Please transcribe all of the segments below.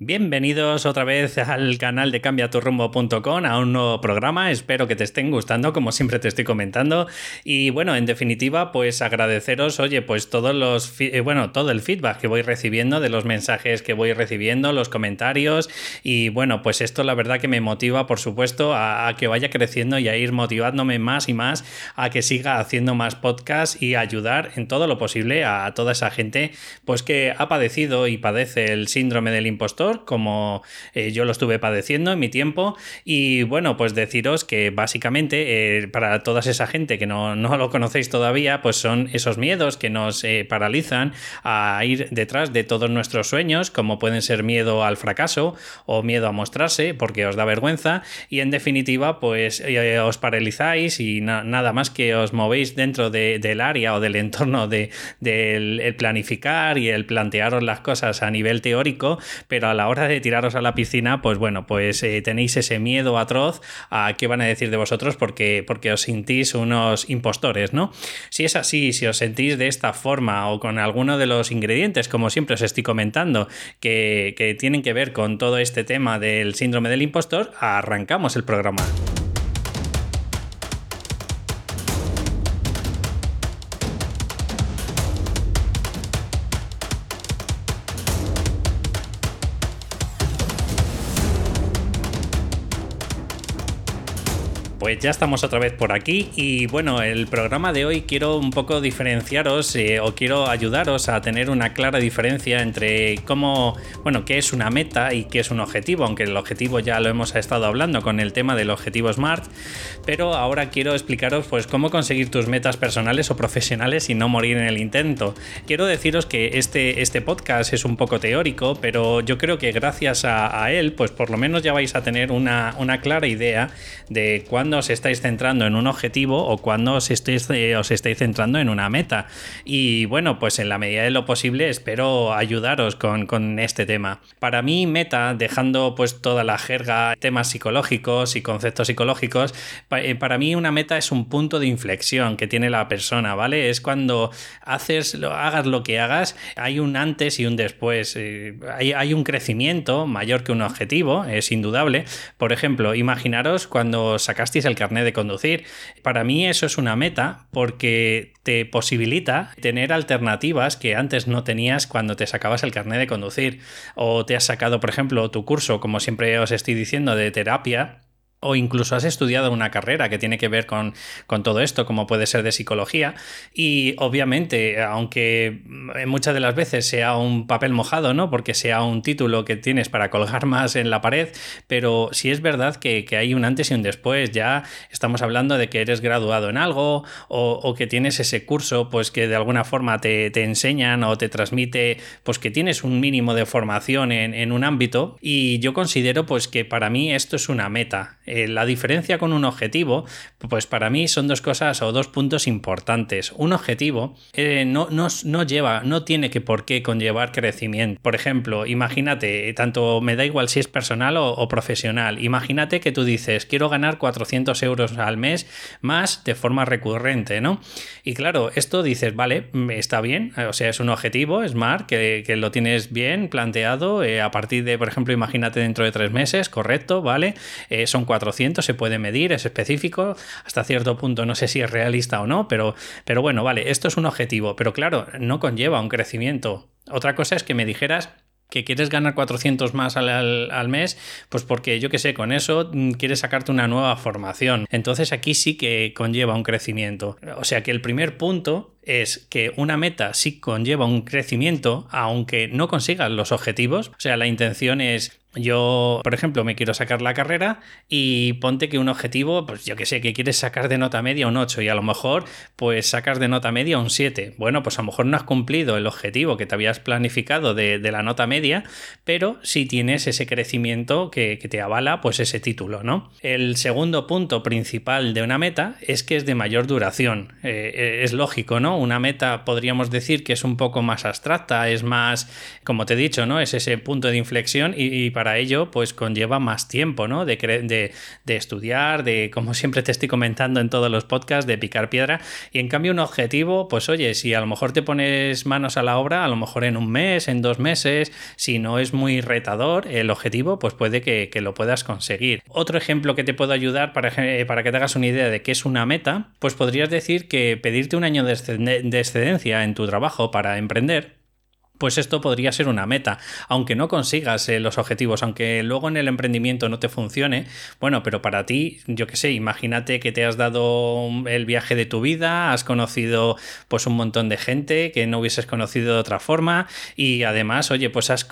Bienvenidos otra vez al canal de cambiaturrumbo.com a un nuevo programa. Espero que te estén gustando, como siempre te estoy comentando. Y bueno, en definitiva, pues agradeceros, oye, pues todos los, eh, bueno, todo el feedback que voy recibiendo de los mensajes que voy recibiendo, los comentarios. Y bueno, pues esto la verdad que me motiva, por supuesto, a, que vaya creciendo y a ir motivándome más y más a que siga haciendo más podcasts y ayudar en todo lo posible a toda esa gente, pues que ha padecido y padece el síndrome del impostor como eh, yo lo estuve padeciendo en mi tiempo. Y bueno, pues deciros que básicamente eh, para toda esa gente que no, lo conocéis todavía, pues son esos miedos que nos eh, paralizan a ir detrás de todos nuestros sueños, como pueden ser miedo al fracaso o miedo a mostrarse porque os da vergüenza. Y en definitiva, pues os paralizáis y nada más que os movéis dentro del área o del entorno del de, planificar y el plantearos las cosas a nivel teórico, pero a la hora de tiraros a la piscina, pues bueno, pues eh, tenéis ese miedo atroz a qué van a decir de vosotros porque, porque os sentís unos impostores, ¿no? Si es así, si os sentís de esta forma o con alguno de los ingredientes, como siempre os estoy comentando, que, que tienen que ver con todo este tema del síndrome del impostor, arrancamos el programa. Pues ya estamos otra vez por aquí y bueno, el programa de hoy quiero un poco diferenciaros eh, o quiero ayudaros a tener una clara diferencia entre cómo, bueno, qué es una meta y qué es un objetivo, aunque el objetivo ya lo hemos estado hablando con el tema del objetivo SMART, pero ahora quiero explicaros pues cómo conseguir tus metas personales o profesionales y no morir en el intento. Quiero deciros que este, este podcast es un poco teórico, pero yo creo que gracias a, él, pues por lo menos ya vais a tener una, una clara idea de cuándo os estáis centrando en un objetivo o cuando os estáis, eh, os estáis centrando en una meta. Y bueno, pues en la medida de lo posible espero ayudaros con, este tema. Para mí, meta, dejando pues toda la jerga, temas psicológicos y conceptos psicológicos, eh, para mí una meta es un punto de inflexión que tiene la persona, ¿vale? Es cuando haces, hagas lo que hagas, hay un antes y un después. Eh, hay, hay un crecimiento mayor que un objetivo, es indudable. Por ejemplo, imaginaros cuando sacasteis el carnet de conducir. Para mí eso es una meta porque te posibilita tener alternativas que antes no tenías cuando te sacabas el carnet de conducir. O te has sacado, por ejemplo, tu curso, como siempre os estoy diciendo, de terapia o incluso has estudiado una carrera que tiene que ver con, todo esto, como puede ser de psicología, y obviamente, aunque muchas de las veces sea un papel mojado, ¿no? Porque sea un título que tienes para colgar más en la pared, pero si es verdad que, hay un antes y un después, ya estamos hablando de que eres graduado en algo o, que tienes ese curso, pues que de alguna forma te, enseñan o te transmite, pues que tienes un mínimo de formación en, en un ámbito, y yo considero pues que para mí esto es una meta eh, la diferencia con un objetivo, pues para mí son dos cosas o dos puntos importantes. Un objetivo eh, no, no, lleva, no tiene que por qué conllevar crecimiento. Por ejemplo, imagínate, tanto me da igual si es personal o, profesional, imagínate que tú dices, quiero ganar 400 euros al mes más de forma recurrente, ¿no? Y claro, esto dices, vale, mm, está bien, o sea, es un objetivo, smart, que, que lo tienes bien planteado eh, a partir de, por ejemplo, imagínate dentro de tres meses, correcto, ¿vale? son 400 se puede medir, es específico, hasta cierto punto no sé si es realista o no, pero, pero bueno, vale, esto es un objetivo, pero claro, no conlleva un crecimiento. Otra cosa es que me dijeras que quieres ganar 400 más al, al, mes, pues porque yo que sé, con eso mm, quieres sacarte una nueva formación. Entonces aquí sí que conlleva un crecimiento. O sea que el primer punto es que una meta sí conlleva un crecimiento, aunque no consigas los objetivos. O sea, la intención es yo, por ejemplo, me quiero sacar la carrera y ponte que un objetivo, pues yo que sé, que quieres sacar de nota media un 8 y a lo mejor pues sacas de nota media un 7. Bueno, pues a lo mejor no has cumplido el objetivo que te habías planificado de, la nota media, pero sí tienes ese crecimiento que, te avala pues ese título, ¿no? El segundo punto principal de una meta es que es de mayor duración. Eh, es lógico, ¿no? Una meta podríamos decir que es un poco más abstracta, es más, como te he dicho, ¿no? Es ese punto de inflexión y, para ello pues conlleva más tiempo, ¿no? De, de, de, estudiar, de, como siempre te estoy comentando en todos los podcasts, de picar piedra. Y en cambio un objetivo, pues oye, si a lo mejor te pones manos a la obra, a lo mejor en un mes, en dos meses, si no es muy retador el objetivo, pues puede que, lo puedas conseguir. Otro ejemplo que te puedo ayudar para, para que te hagas una idea de qué es una meta, pues podrías decir que pedirte un año de excedencia en tu trabajo para emprender pues esto podría ser una meta, aunque no consigas eh, los objetivos, aunque luego en el emprendimiento no te funcione, bueno, pero para ti, yo qué sé, imagínate que te has dado el viaje de tu vida, has conocido pues un montón de gente que no hubieses conocido de otra forma y además, oye, pues has,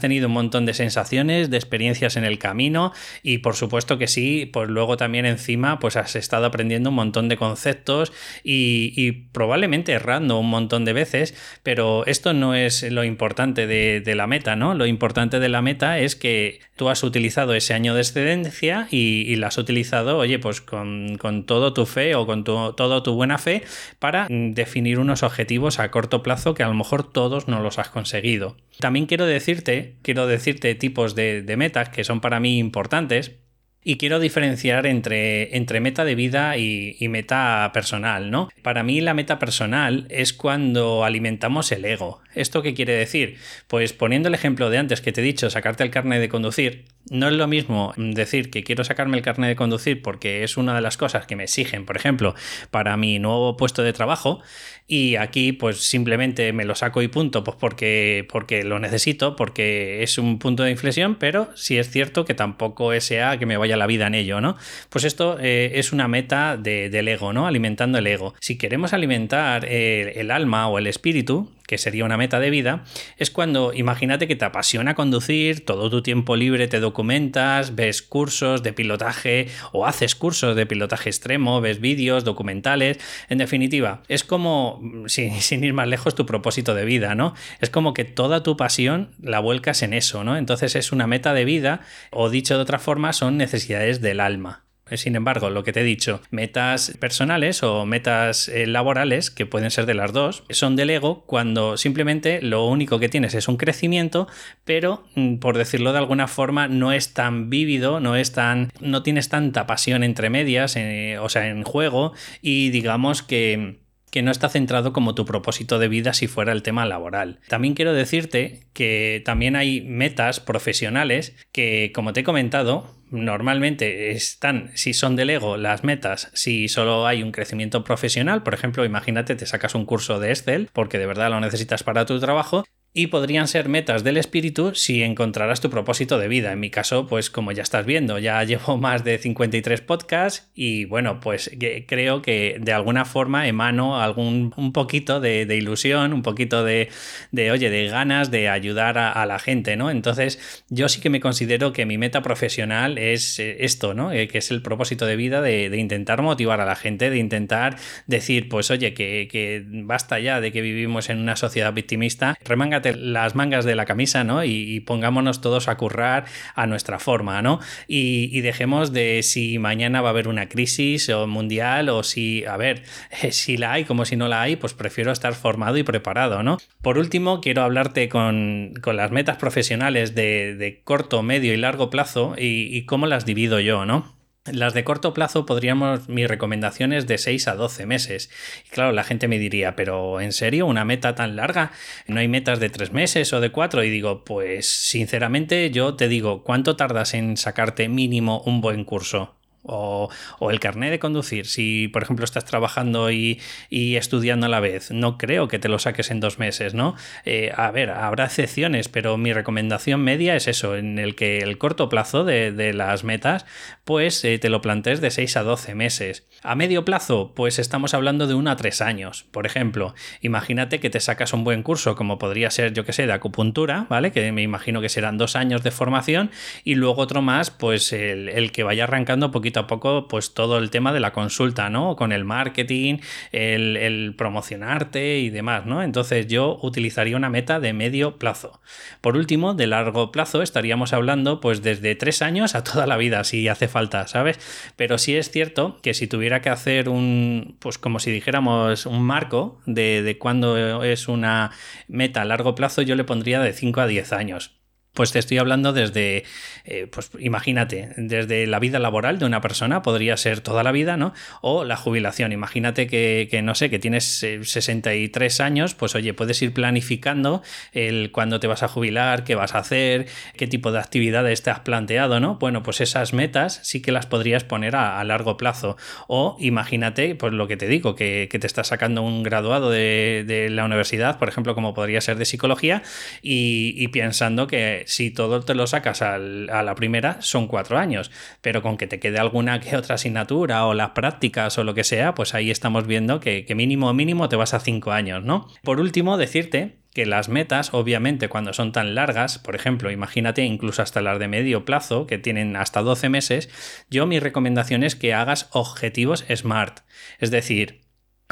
tenido un montón de sensaciones, de experiencias en el camino y por supuesto que sí, pues luego también encima pues has estado aprendiendo un montón de conceptos y, y probablemente errando un montón de veces, pero esto no es lo importante de, la meta, ¿no? Lo importante de la meta es que tú has utilizado ese año de excedencia y, la has utilizado, oye, pues con, todo tu fe o con tu, todo tu buena fe para definir unos objetivos a corto plazo que a lo mejor todos no los has conseguido. También quiero decirte, quiero decirte tipos de, de metas que son para mí importantes y quiero diferenciar entre, entre meta de vida y, y, meta personal, ¿no? Para mí la meta personal es cuando alimentamos el ego. ¿Esto qué quiere decir? Pues poniendo el ejemplo de antes que te he dicho, sacarte el carnet de conducir, no es lo mismo decir que quiero sacarme el carnet de conducir porque es una de las cosas que me exigen, por ejemplo, para mi nuevo puesto de trabajo, y aquí pues simplemente me lo saco y punto, pues porque, porque lo necesito, porque es un punto de inflexión, pero sí es cierto que tampoco sea que me vaya la vida en ello, ¿no? Pues esto eh, es una meta del ego, ¿no? Alimentando el ego. Si queremos alimentar eh, el alma o el espíritu, que sería una meta de vida, es cuando imagínate que te apasiona conducir, todo tu tiempo libre te documentas, ves cursos de pilotaje o haces cursos de pilotaje extremo, ves vídeos, documentales, en definitiva, es como, sin, sin, ir más lejos, tu propósito de vida, ¿no? Es como que toda tu pasión la vuelcas en eso, ¿no? Entonces es una meta de vida o dicho de otra forma, son necesidades del alma. Sin embargo, lo que te he dicho, metas personales o metas eh, laborales, que pueden ser de las dos, son del ego cuando simplemente lo único que tienes es un crecimiento, pero mm, por decirlo de alguna forma no es tan vívido, no es tan no tienes tanta pasión entre medias, eh, o sea, en juego y digamos que que no está centrado como tu propósito de vida si fuera el tema laboral. También quiero decirte que también hay metas profesionales que, como te he comentado, normalmente están, si son del ego, las metas, si solo hay un crecimiento profesional, por ejemplo, imagínate, te sacas un curso de Excel porque de verdad lo necesitas para tu trabajo, y podrían ser metas del espíritu si encontraras tu propósito de vida. En mi caso, pues como ya estás viendo, ya llevo más de 53 podcasts y bueno, pues creo que de alguna forma emano algún un poquito de, ilusión, un poquito de, de, oye, de ganas de ayudar a, la gente, ¿no? Entonces, yo sí que me considero que mi meta profesional es eh, esto, ¿no? Eh, que es el propósito de vida de, intentar motivar a la gente, de intentar decir, pues oye, que, que basta ya de que vivimos en una sociedad victimista, remanga las mangas de la camisa, ¿no? Y, pongámonos todos a currar a nuestra forma, ¿no? Y, dejemos de si mañana va a haber una crisis o mundial o si, a ver, si la hay como si no la hay, pues prefiero estar formado y preparado, ¿no? Por último, quiero hablarte con, las metas profesionales de, corto, medio y largo plazo y, y cómo las divido yo, ¿no? Las de corto plazo podríamos, mi recomendación es de 6 a 12 meses. Y claro, la gente me diría, pero ¿en serio una meta tan larga? ¿No hay metas de 3 meses o de 4? Y digo, pues sinceramente yo te digo, ¿cuánto tardas en sacarte mínimo un buen curso? O, el carnet de conducir, si por ejemplo estás trabajando y, estudiando a la vez, no creo que te lo saques en dos meses, ¿no? Eh, a ver, habrá excepciones, pero mi recomendación media es eso, en el que el corto plazo de, las metas, pues eh, te lo plantees de 6 a 12 meses. A medio plazo, pues estamos hablando de 1 a 3 años. Por ejemplo, imagínate que te sacas un buen curso, como podría ser, yo que sé, de acupuntura, ¿vale? Que me imagino que serán dos años de formación, y luego otro más, pues el, el que vaya arrancando poquito a poco pues todo el tema de la consulta, ¿no? Con el marketing, el, el promocionarte y demás, ¿no? Entonces yo utilizaría una meta de medio plazo. Por último, de largo plazo estaríamos hablando pues desde tres años a toda la vida, si hace falta, ¿sabes? Pero sí es cierto que si tuviera que hacer un, pues como si dijéramos, un marco de, de cuándo es una meta a largo plazo, yo le pondría de 5 a 10 años. Pues te estoy hablando desde, eh, pues imagínate, desde la vida laboral de una persona, podría ser toda la vida, ¿no? O la jubilación. Imagínate que, no sé, que tienes 63 eh, años, pues oye, puedes ir planificando el cuándo te vas a jubilar, qué vas a hacer, qué tipo de actividades te has planteado, ¿no? Bueno, pues esas metas sí que las podrías poner a, largo plazo. O imagínate, pues lo que te digo, que, te estás sacando un graduado de, la universidad, por ejemplo, como podría ser de psicología, y pensando que si todo te lo sacas a la primera, son cuatro años, pero con que te quede alguna que otra asignatura o las prácticas o lo que sea, pues ahí estamos viendo que, que mínimo mínimo te vas a cinco años, ¿no? Por último, decirte que las metas, obviamente, cuando son tan largas, por ejemplo, imagínate incluso hasta las de medio plazo, que tienen hasta 12 meses, yo mi recomendación es que hagas objetivos SMART. Es decir,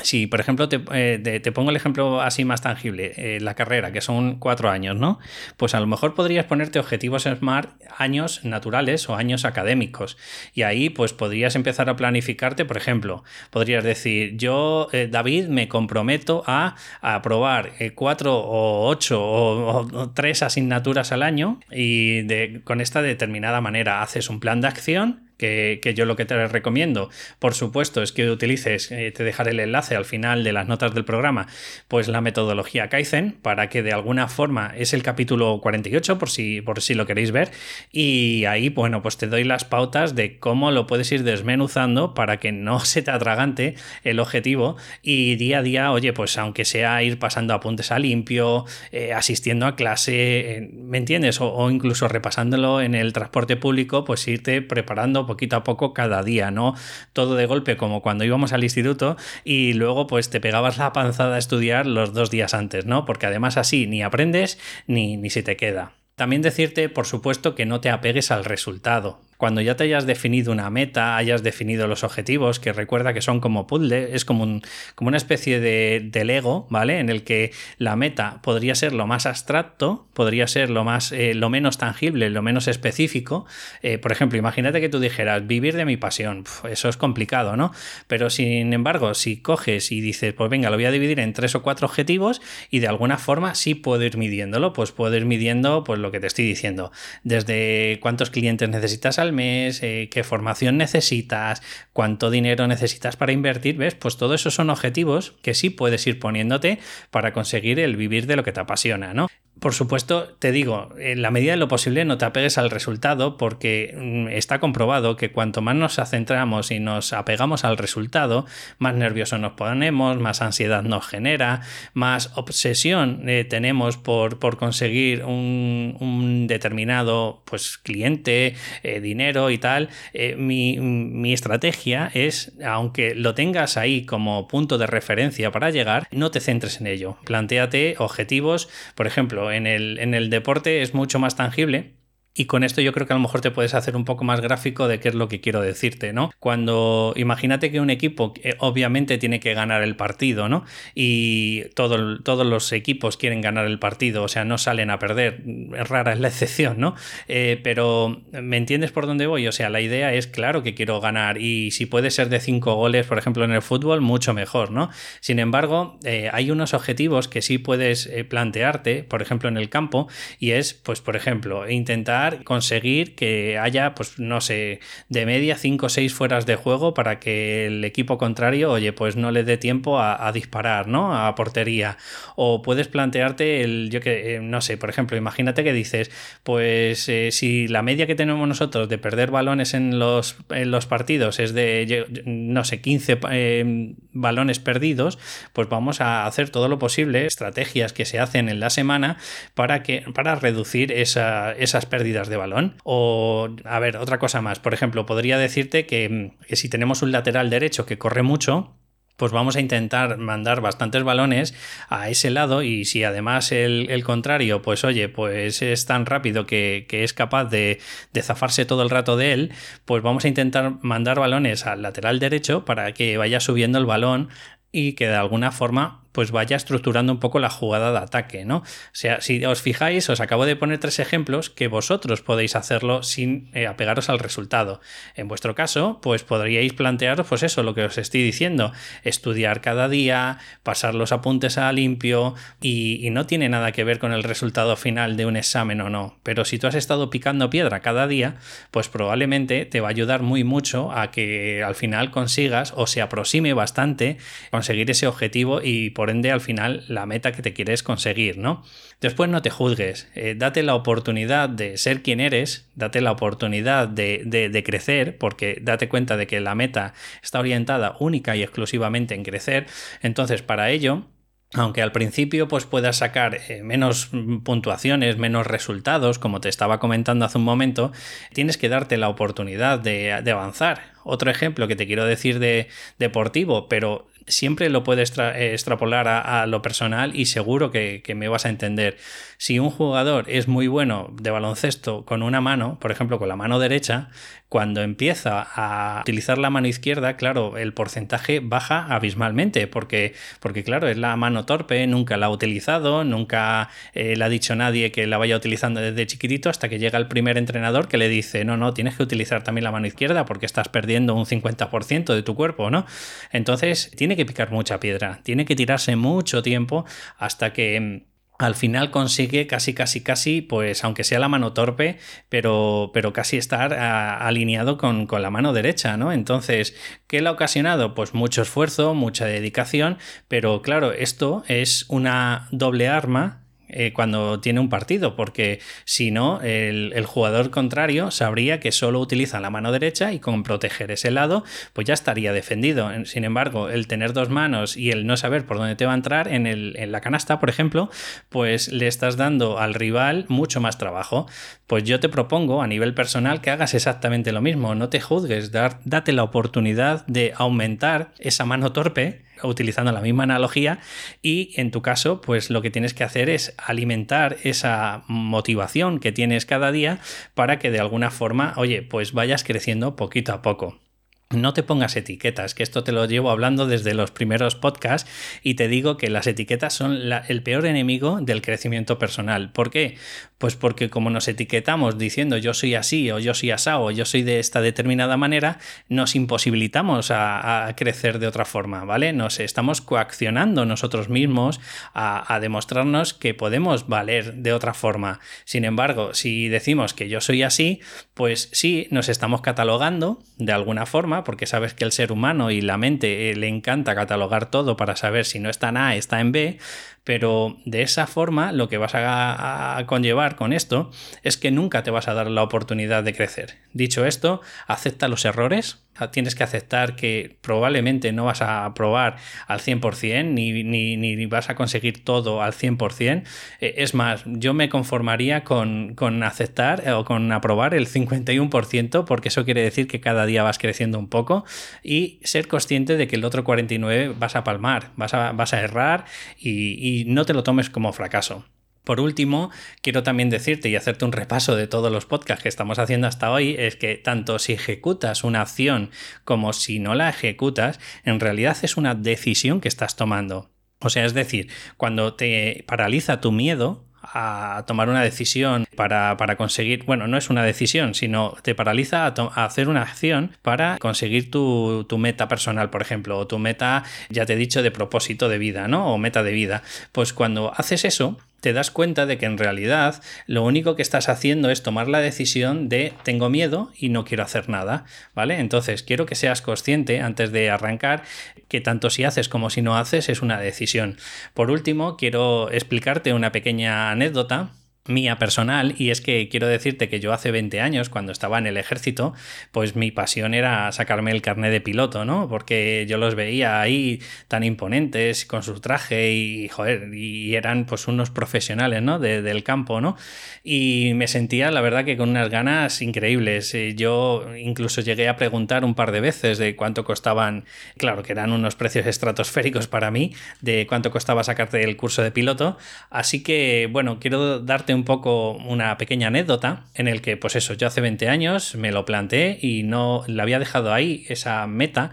si, por ejemplo, eh, te, pongo el ejemplo así más tangible, eh, la carrera, que son cuatro años, ¿no? Pues a lo mejor podrías ponerte objetivos SMART años naturales o años académicos. Y ahí, pues podrías empezar a planificarte, por ejemplo, podrías decir, yo, eh, David, me comprometo a, aprobar cuatro o ocho o, tres asignaturas al año y de, con esta determinada manera haces un plan de acción que, yo lo que te recomiendo, por supuesto, es que utilices, eh, te dejaré el enlace al final de las notas del programa, pues la metodología Kaizen, para que de alguna forma es el capítulo 48, por si, por si lo queréis ver, y ahí, bueno, pues te doy las pautas de cómo lo puedes ir desmenuzando para que no se te atragante el objetivo y día a día, oye, pues aunque sea ir pasando apuntes a limpio, eh, asistiendo a clase, eh, ¿me entiendes? O, o incluso repasándolo en el transporte público, pues irte preparando poquito a poco cada día, ¿no? Todo de golpe como cuando íbamos al instituto y luego pues te pegabas la panzada a estudiar los dos días antes, ¿no? Porque además así ni aprendes ni, ni se te queda. También decirte, por supuesto, que no te apegues al resultado. Cuando ya te hayas definido una meta, hayas definido los objetivos, que recuerda que son como puzzle, es como, como una especie de, Lego, ¿vale? En el que la meta podría ser lo más abstracto, podría ser lo, más, eh, lo menos tangible, lo menos específico. Eh, por ejemplo, imagínate que tú dijeras, vivir de mi pasión, eso es complicado, ¿no? Pero sin embargo, si coges y dices, pues venga, lo voy a dividir en tres o cuatro objetivos y de alguna forma sí puedo ir midiéndolo, pues puedo ir midiendo pues lo que te estoy diciendo, desde cuántos clientes necesitas al mes, eh, qué formación necesitas, cuánto dinero necesitas para invertir, ¿ves? Pues todo eso son objetivos que sí puedes ir poniéndote para conseguir el vivir de lo que te apasiona, ¿no? Por supuesto, te digo, en la medida de lo posible no te apegues al resultado porque mm, está comprobado que cuanto más nos centramos y nos apegamos al resultado, más nerviosos nos ponemos, más ansiedad nos genera, más obsesión eh, tenemos por, por conseguir un, determinado pues, cliente, eh, dinero y tal. Eh, mi, mi estrategia es, aunque lo tengas ahí como punto de referencia para llegar, no te centres en ello. Plantéate objetivos, por ejemplo, en el, en el deporte es mucho más tangible y con esto yo creo que a lo mejor te puedes hacer un poco más gráfico de qué es lo que quiero decirte, ¿no? Cuando imagínate que un equipo eh, obviamente tiene que ganar el partido, ¿no? Y todo, todos los equipos quieren ganar el partido, o sea, no salen a perder, rara es la excepción, ¿no? Eh, pero ¿me entiendes por dónde voy? O sea, la idea es, claro que quiero ganar y si puede ser de cinco goles, por ejemplo, en el fútbol, mucho mejor, ¿no? Sin embargo, eh, hay unos objetivos que sí puedes plantearte, por ejemplo, en el campo, y es, pues, por ejemplo, intentar conseguir que haya, pues no sé, de media 5 o 6 fueras de juego para que el equipo contrario, oye, pues no le dé tiempo a, disparar, ¿no? A portería. O puedes plantearte el, yo que, eh, no sé, por ejemplo, imagínate que dices, pues eh, si la media que tenemos nosotros de perder balones en los, en los partidos es de, no sé, 15 eh, balones perdidos, pues vamos a hacer todo lo posible, estrategias que se hacen en la semana para, que, para reducir esas pérdidas de balón. O, a ver, otra cosa más. Por ejemplo, podría decirte que, que si tenemos un lateral derecho que corre mucho, pues vamos a intentar mandar bastantes balones a ese lado y si además el, contrario, pues oye, pues es tan rápido que, es capaz de, de, zafarse todo el rato de él, pues vamos a intentar mandar balones al lateral derecho para que vaya subiendo el balón y que de alguna forma pues vaya estructurando un poco la jugada de ataque, ¿no? O sea, si os fijáis, os acabo de poner tres ejemplos que vosotros podéis hacerlo sin eh, apegaros al resultado. En vuestro caso, pues podríais plantearos, pues eso, lo que os estoy diciendo, estudiar cada día, pasar los apuntes a limpio y, y no tiene nada que ver con el resultado final de un examen o no. Pero si tú has estado picando piedra cada día, pues probablemente te va a ayudar muy mucho a que al final consigas o se aproxime bastante conseguir ese objetivo y por ende al final la meta que te quieres conseguir, ¿no? Después no te juzgues, eh, date la oportunidad de ser quien eres, date la oportunidad de, de, crecer, porque date cuenta de que la meta está orientada única y exclusivamente en crecer, entonces para ello aunque al principio pues puedas sacar eh, menos puntuaciones, menos resultados, como te estaba comentando hace un momento, tienes que darte la oportunidad de, avanzar. Otro ejemplo que te quiero decir de deportivo, pero siempre lo puedes eh, extrapolar a, lo personal y seguro que, me vas a entender. Si un jugador es muy bueno de baloncesto con una mano, por ejemplo con la mano derecha, cuando empieza a utilizar la mano izquierda, claro, el porcentaje baja abismalmente, porque, porque claro, es la mano torpe, nunca la ha utilizado, nunca eh, le ha dicho nadie que la vaya utilizando desde chiquitito hasta que llega el primer entrenador que le dice, no, no, tienes que utilizar también la mano izquierda porque estás perdiendo un 50% de tu cuerpo, ¿no? Entonces, tiene que picar mucha piedra, tiene que tirarse mucho tiempo hasta que mm, al final consigue casi, casi, casi, pues aunque sea la mano torpe, pero, pero casi estar alineado con, con, la mano derecha, ¿no? Entonces, ¿qué le ha ocasionado? Pues mucho esfuerzo, mucha dedicación, pero claro, esto es una doble arma eh, cuando tiene un partido, porque si no, el, jugador contrario sabría que solo utiliza la mano derecha y con proteger ese lado, pues ya estaría defendido. Sin embargo, el tener dos manos y el no saber por dónde te va a entrar en, el, en la canasta, por ejemplo, pues le estás dando al rival mucho más trabajo. Pues yo te propongo a nivel personal que hagas exactamente lo mismo, no te juzgues, date la oportunidad de aumentar esa mano torpe utilizando la misma analogía y en tu caso pues lo que tienes que hacer es alimentar esa motivación que tienes cada día para que de alguna forma, oye, pues vayas creciendo poquito a poco. No te pongas etiquetas, que esto te lo llevo hablando desde los primeros podcasts y te digo que las etiquetas son el peor enemigo del crecimiento personal. ¿Por qué? Pues porque como nos etiquetamos diciendo yo soy así o yo soy asado o yo soy de esta determinada manera, nos imposibilitamos a, crecer de otra forma, ¿vale? Nos estamos coaccionando nosotros mismos a, a demostrarnos que podemos valer de otra forma. Sin embargo, si decimos que yo soy así, pues sí, nos estamos catalogando de alguna forma porque sabes que el ser humano y la mente eh, le encanta catalogar todo para saber si no está en A, está en B, pero de esa forma lo que vas a, conllevar con esto es que nunca te vas a dar la oportunidad de crecer. Dicho esto, acepta los errores, tienes que aceptar que probablemente no vas a aprobar al 100% ni, ni, vas a conseguir todo al 100%. Eh, es más, yo me conformaría con, con aceptar eh, o con aprobar el 51% porque eso quiere decir que cada día vas creciendo un poco y ser consciente de que el otro 49% vas a palmar, vas a, vas a errar y no te lo tomes como fracaso. Por último, quiero también decirte y hacerte un repaso de todos los podcasts que estamos haciendo hasta hoy, es que tanto si ejecutas una acción como si no la ejecutas, en realidad es una decisión que estás tomando. O sea, es decir, cuando te paraliza tu miedo, a tomar una decisión para, conseguir, bueno, no es una decisión, sino te paraliza a, hacer una acción para conseguir tu, tu, meta personal, por ejemplo, o tu meta, ya te he dicho, de propósito de vida, ¿no? O meta de vida. Pues cuando haces eso, te das cuenta de que en realidad lo único que estás haciendo es tomar la decisión de tengo miedo y no quiero hacer nada, ¿vale? Entonces quiero que seas consciente antes de arrancar que tanto si haces como si no haces es una decisión. Por último, quiero explicarte una pequeña anécdota mía personal y es que quiero decirte que yo hace 20 años cuando estaba en el ejército pues mi pasión era sacarme el carnet de piloto no porque yo los veía ahí tan imponentes con su traje y joder y eran pues unos profesionales no del campo no y me sentía la verdad que con unas ganas increíbles. Eh, yo incluso llegué a preguntar un par de veces de cuánto costaban claro que eran unos precios estratosféricos para mí de cuánto costaba sacarte el curso de piloto. Así que bueno quiero darte un poco una pequeña anécdota en el que, pues eso, yo hace 20 años me lo planteé y no la había dejado ahí, esa meta.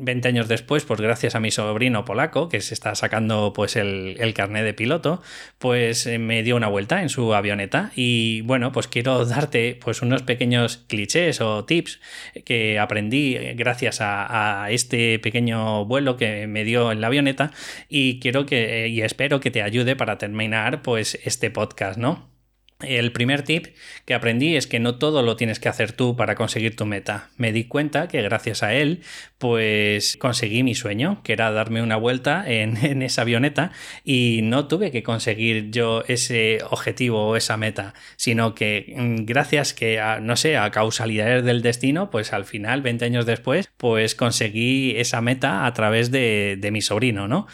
20 años después, pues gracias a mi sobrino polaco, que se está sacando pues el, el carnet de piloto, pues eh, me dio una vuelta en su avioneta y bueno, pues quiero darte pues unos pequeños clichés o tips que aprendí gracias a, a este pequeño vuelo que me dio en la avioneta y quiero que y espero que te ayude para terminar pues este podcast, ¿no? El primer tip que aprendí es que no todo lo tienes que hacer tú para conseguir tu meta. Me di cuenta que gracias a él, pues conseguí mi sueño, que era darme una vuelta en, esa avioneta y no tuve que conseguir yo ese objetivo o esa meta, sino que mm, gracias que, a, no sé, a causalidades del destino, pues al final, 20 años después, pues conseguí esa meta a través de, de mi sobrino, ¿no?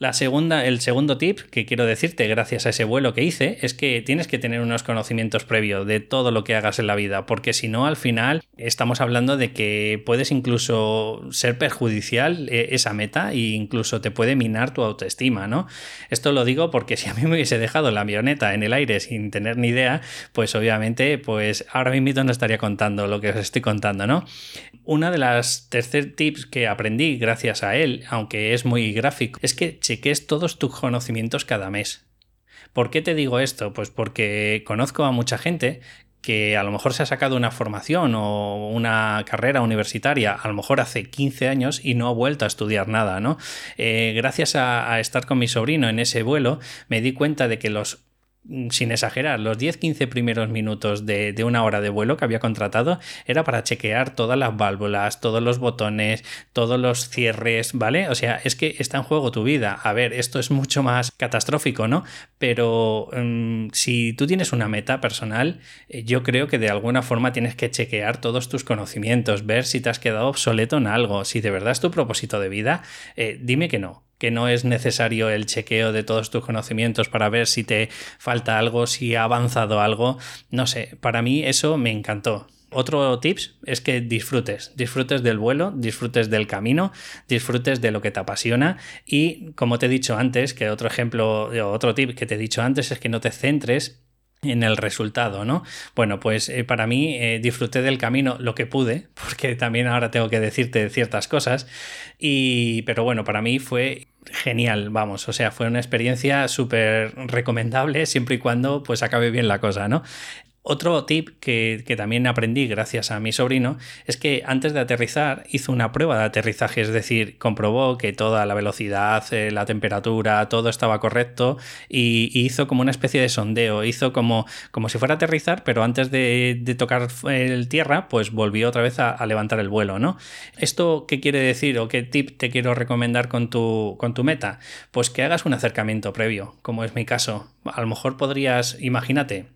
La segunda, el segundo tip que quiero decirte gracias a ese vuelo que hice es que tienes que tener unos conocimientos previos de todo lo que hagas en la vida, porque si no al final estamos hablando de que puedes incluso ser perjudicial eh, esa meta e incluso te puede minar tu autoestima, ¿no? Esto lo digo porque si a mí me hubiese dejado la avioneta en el aire sin tener ni idea, pues obviamente pues ahora mismo no estaría contando lo que os estoy contando, ¿no? Una de las tercer tips que aprendí gracias a él, aunque es muy gráfico, es que cheques todos tus conocimientos cada mes. ¿Por qué te digo esto? Pues porque conozco a mucha gente que a lo mejor se ha sacado una formación o una carrera universitaria, a lo mejor hace 15 años y no ha vuelto a estudiar nada, ¿no? Eh, gracias a, estar con mi sobrino en ese vuelo, me di cuenta de que los sin exagerar, los 10-15 primeros minutos de, una hora de vuelo que había contratado era para chequear todas las válvulas, todos los botones, todos los cierres, ¿vale? O sea, es que está en juego tu vida. A ver, esto es mucho más catastrófico, ¿no? Pero mm, si tú tienes una meta personal, eh, yo creo que de alguna forma tienes que chequear todos tus conocimientos, ver si te has quedado obsoleto en algo, si de verdad es tu propósito de vida, eh, dime que no que no es necesario el chequeo de todos tus conocimientos para ver si te falta algo, si ha avanzado algo. No sé, para mí eso me encantó. Otro tips es que disfrutes, disfrutes del vuelo, disfrutes del camino, disfrutes de lo que te apasiona y como te he dicho antes, que otro ejemplo, otro tip que te he dicho antes es que no te centres en el resultado, ¿no? Bueno, pues eh, para mí eh, disfruté del camino lo que pude, porque también ahora tengo que decirte ciertas cosas, y, pero bueno, para mí fue genial, vamos, o sea, fue una experiencia súper recomendable siempre y cuando pues acabe bien la cosa, ¿no? Otro tip que, también aprendí gracias a mi sobrino es que antes de aterrizar hizo una prueba de aterrizaje, es decir, comprobó que toda la velocidad, eh, la temperatura, todo estaba correcto y, hizo como una especie de sondeo, hizo como, como si fuera a aterrizar, pero antes de, tocar el tierra, pues volvió otra vez a, levantar el vuelo, ¿no? ¿Esto qué quiere decir o qué tip te quiero recomendar con tu, con tu meta? Pues que hagas un acercamiento previo, como es mi caso. A lo mejor podrías, imagínate,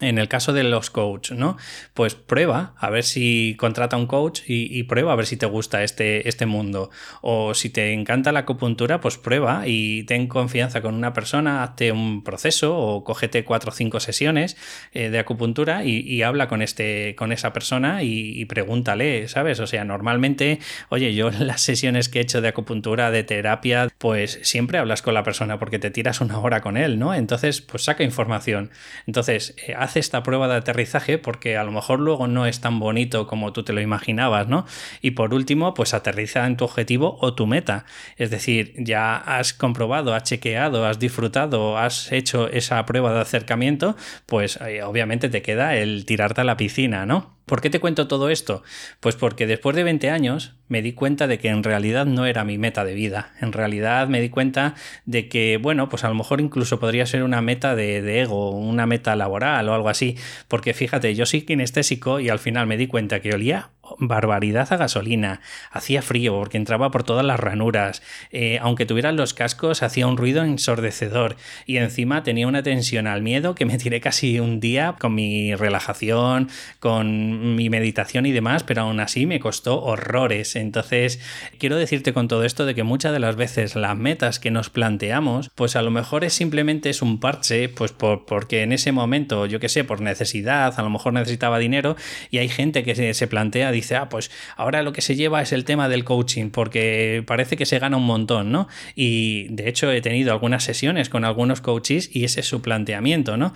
en el caso de los coaches, ¿no? Pues prueba a ver si contrata un coach y, prueba a ver si te gusta este, este mundo. O si te encanta la acupuntura, pues prueba y ten confianza con una persona, hazte un proceso o cógete cuatro o cinco sesiones eh, de acupuntura y, habla con, este, con esa persona y, pregúntale, ¿sabes? O sea, normalmente, oye, yo en las sesiones que he hecho de acupuntura, de terapia, pues siempre hablas con la persona porque te tiras una hora con él, ¿no? Entonces, pues saca información. Entonces, eh, hace esta prueba de aterrizaje porque a lo mejor luego no es tan bonito como tú te lo imaginabas, ¿no? Y por último, pues aterriza en tu objetivo o tu meta. Es decir, ya has comprobado, has chequeado, has disfrutado, has hecho esa prueba de acercamiento, pues eh, obviamente te queda el tirarte a la piscina, ¿no? ¿Por qué te cuento todo esto? Pues porque después de 20 años me di cuenta de que en realidad no era mi meta de vida. En realidad me di cuenta de que, bueno, pues a lo mejor incluso podría ser una meta de, ego, una meta laboral o algo así. Porque fíjate, yo soy kinestésico y al final me di cuenta que olía barbaridad a gasolina, hacía frío porque entraba por todas las ranuras, eh, aunque tuvieran los cascos hacía un ruido ensordecedor. Y encima tenía una tensión al miedo que me tiré casi un día con mi relajación, con mi meditación y demás, pero aún así me costó horrores. Entonces, quiero decirte con todo esto de que muchas de las veces las metas que nos planteamos, pues a lo mejor es simplemente es un parche, pues por, porque en ese momento, yo que sé, por necesidad, a lo mejor necesitaba dinero y hay gente que se, se plantea, dice, ah, pues ahora lo que se lleva es el tema del coaching, porque parece que se gana un montón, ¿no? Y de hecho he tenido algunas sesiones con algunos coaches y ese es su planteamiento, ¿no?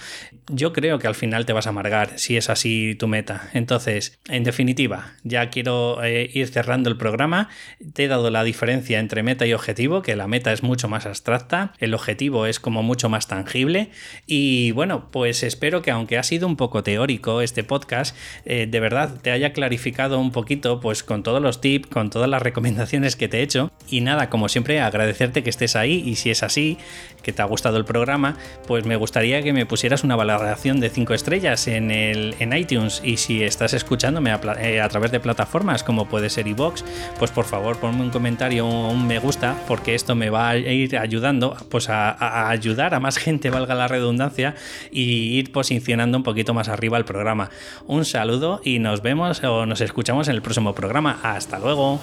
Yo creo que al final te vas a amargar si es así tu meta. Entonces, en definitiva, ya quiero eh, ir cerrando el programa. Te he dado la diferencia entre meta y objetivo, que la meta es mucho más abstracta, el objetivo es como mucho más tangible y bueno, pues espero que aunque ha sido un poco teórico este podcast, eh, de verdad te haya clarificado un poquito pues con todos los tips, con todas las recomendaciones que te he hecho. Y nada, como siempre agradecerte que estés ahí. Y si es así, que te ha gustado el programa, pues me gustaría que me pusieras una valoración de 5 estrellas en, el, en iTunes. Y si estás escuchándome a, eh, través de plataformas como puede ser iVoox, pues por favor ponme un comentario o un me gusta porque esto me va a ir ayudando pues a, ayudar a más gente, valga la redundancia, y ir posicionando un poquito más arriba el programa. Un saludo y nos vemos o nos escuchamos en el próximo programa. Hasta luego.